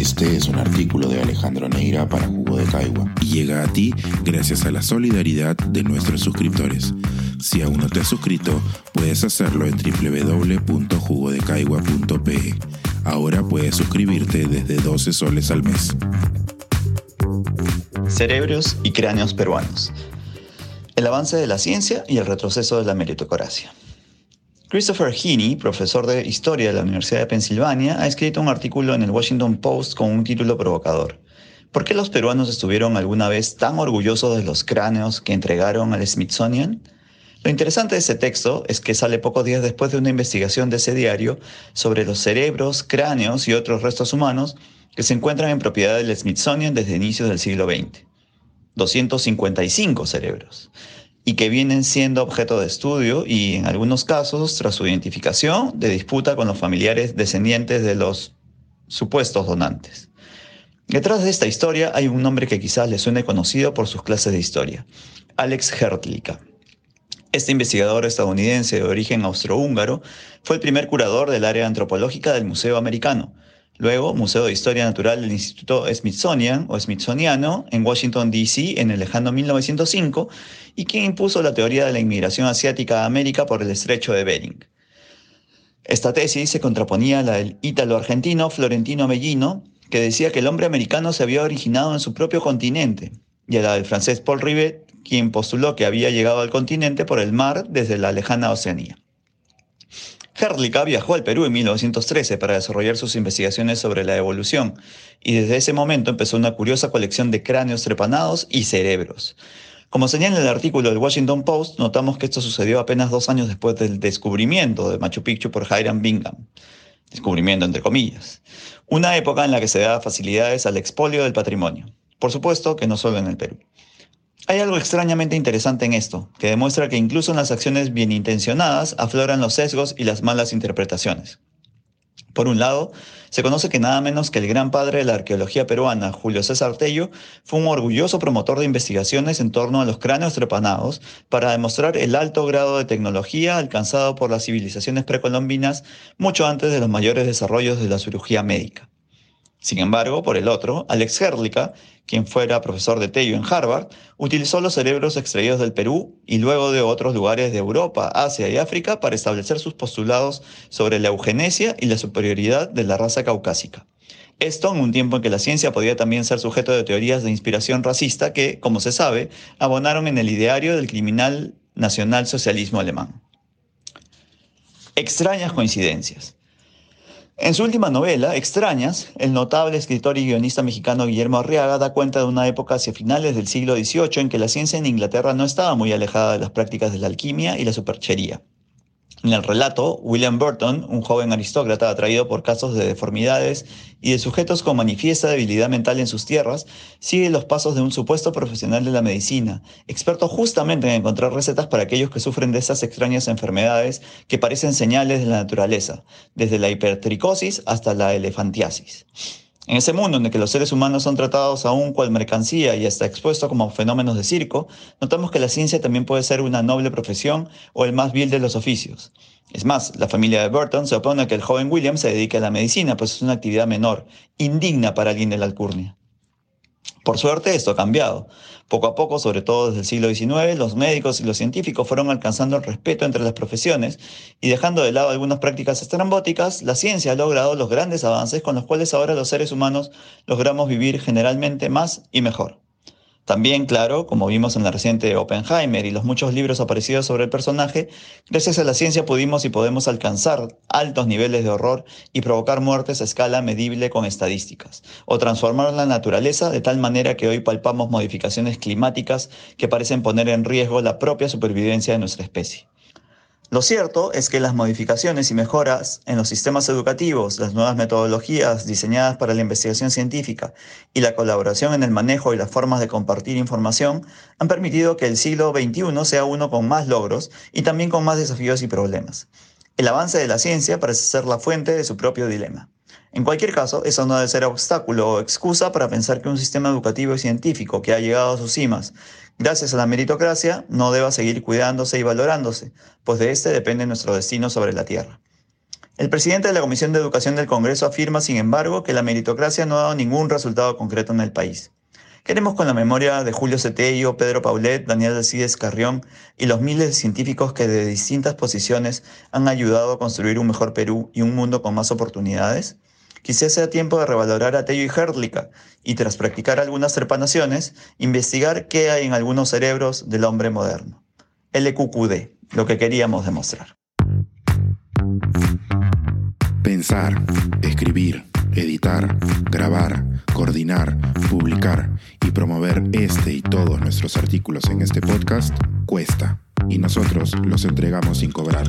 Este es un artículo de Alejandro Neira para Jugo de Caigua y llega a ti gracias a la solidaridad de nuestros suscriptores. Si aún no te has suscrito, puedes hacerlo en www.jugodecaigua.pe. Ahora puedes suscribirte desde 12 soles al mes. Cerebros y cráneos peruanos. El avance de la ciencia y el retroceso de la meritocracia. Christopher Heaney, profesor de historia de la Universidad de Pensilvania, ha escrito un artículo en el Washington Post con un título provocador. ¿Por qué los peruanos estuvieron alguna vez tan orgullosos de los cráneos que entregaron al Smithsonian? Lo interesante de ese texto es que sale pocos días después de una investigación de ese diario sobre los cerebros, cráneos y otros restos humanos que se encuentran en propiedad del Smithsonian desde inicios del siglo XX. 255 cerebros y que vienen siendo objeto de estudio y en algunos casos, tras su identificación, de disputa con los familiares descendientes de los supuestos donantes. Detrás de esta historia hay un nombre que quizás le suene conocido por sus clases de historia, Alex Hertlica. Este investigador estadounidense de origen austrohúngaro fue el primer curador del área antropológica del Museo Americano, Luego, Museo de Historia Natural del Instituto Smithsonian o Smithsoniano en Washington, D.C. en el lejano 1905 y quien impuso la teoría de la inmigración asiática a América por el estrecho de Bering. Esta tesis se contraponía a la del ítalo-argentino Florentino Mellino, que decía que el hombre americano se había originado en su propio continente, y a la del francés Paul Rivet, quien postuló que había llegado al continente por el mar desde la lejana Oceanía. Herlica viajó al Perú en 1913 para desarrollar sus investigaciones sobre la evolución, y desde ese momento empezó una curiosa colección de cráneos trepanados y cerebros. Como señala el artículo del Washington Post, notamos que esto sucedió apenas dos años después del descubrimiento de Machu Picchu por Hiram Bingham. Descubrimiento entre comillas. Una época en la que se da facilidades al expolio del patrimonio. Por supuesto que no solo en el Perú. Hay algo extrañamente interesante en esto, que demuestra que incluso en las acciones bien intencionadas afloran los sesgos y las malas interpretaciones. Por un lado, se conoce que nada menos que el gran padre de la arqueología peruana, Julio César Tello, fue un orgulloso promotor de investigaciones en torno a los cráneos trepanados para demostrar el alto grado de tecnología alcanzado por las civilizaciones precolombinas mucho antes de los mayores desarrollos de la cirugía médica. Sin embargo, por el otro, Alex Herlica, quien fuera profesor de Tello en Harvard, utilizó los cerebros extraídos del Perú y luego de otros lugares de Europa, Asia y África para establecer sus postulados sobre la eugenesia y la superioridad de la raza caucásica. Esto en un tiempo en que la ciencia podía también ser sujeto de teorías de inspiración racista que, como se sabe, abonaron en el ideario del criminal nacional-socialismo alemán. Extrañas coincidencias. En su última novela, Extrañas, el notable escritor y guionista mexicano Guillermo Arriaga da cuenta de una época hacia finales del siglo XVIII en que la ciencia en Inglaterra no estaba muy alejada de las prácticas de la alquimia y la superchería. En el relato, William Burton, un joven aristócrata atraído por casos de deformidades y de sujetos con manifiesta debilidad mental en sus tierras, sigue los pasos de un supuesto profesional de la medicina, experto justamente en encontrar recetas para aquellos que sufren de esas extrañas enfermedades que parecen señales de la naturaleza, desde la hipertricosis hasta la elefantiasis. En ese mundo en el que los seres humanos son tratados aún cual mercancía y hasta expuestos como fenómenos de circo, notamos que la ciencia también puede ser una noble profesión o el más vil de los oficios. Es más, la familia de Burton se opone a que el joven William se dedique a la medicina, pues es una actividad menor, indigna para alguien de la alcurnia. Por suerte esto ha cambiado. Poco a poco, sobre todo desde el siglo XIX, los médicos y los científicos fueron alcanzando el respeto entre las profesiones y dejando de lado algunas prácticas estrambóticas, la ciencia ha logrado los grandes avances con los cuales ahora los seres humanos logramos vivir generalmente más y mejor. También, claro, como vimos en la reciente Oppenheimer y los muchos libros aparecidos sobre el personaje, gracias a la ciencia pudimos y podemos alcanzar altos niveles de horror y provocar muertes a escala medible con estadísticas, o transformar la naturaleza de tal manera que hoy palpamos modificaciones climáticas que parecen poner en riesgo la propia supervivencia de nuestra especie. Lo cierto es que las modificaciones y mejoras en los sistemas educativos, las nuevas metodologías diseñadas para la investigación científica y la colaboración en el manejo y las formas de compartir información han permitido que el siglo XXI sea uno con más logros y también con más desafíos y problemas. El avance de la ciencia parece ser la fuente de su propio dilema. En cualquier caso, eso no debe ser obstáculo o excusa para pensar que un sistema educativo y científico que ha llegado a sus cimas gracias a la meritocracia no deba seguir cuidándose y valorándose, pues de este depende nuestro destino sobre la Tierra. El presidente de la Comisión de Educación del Congreso afirma, sin embargo, que la meritocracia no ha dado ningún resultado concreto en el país. Queremos con la memoria de Julio Cetello, Pedro Paulet, Daniel Alcides Carrión y los miles de científicos que de distintas posiciones han ayudado a construir un mejor Perú y un mundo con más oportunidades. Quizás sea tiempo de revalorar a Tello y Herdlica y tras practicar algunas trepanaciones, investigar qué hay en algunos cerebros del hombre moderno. LQQD, lo que queríamos demostrar. Pensar, escribir, editar, grabar, coordinar, publicar y promover este y todos nuestros artículos en este podcast cuesta y nosotros los entregamos sin cobrar.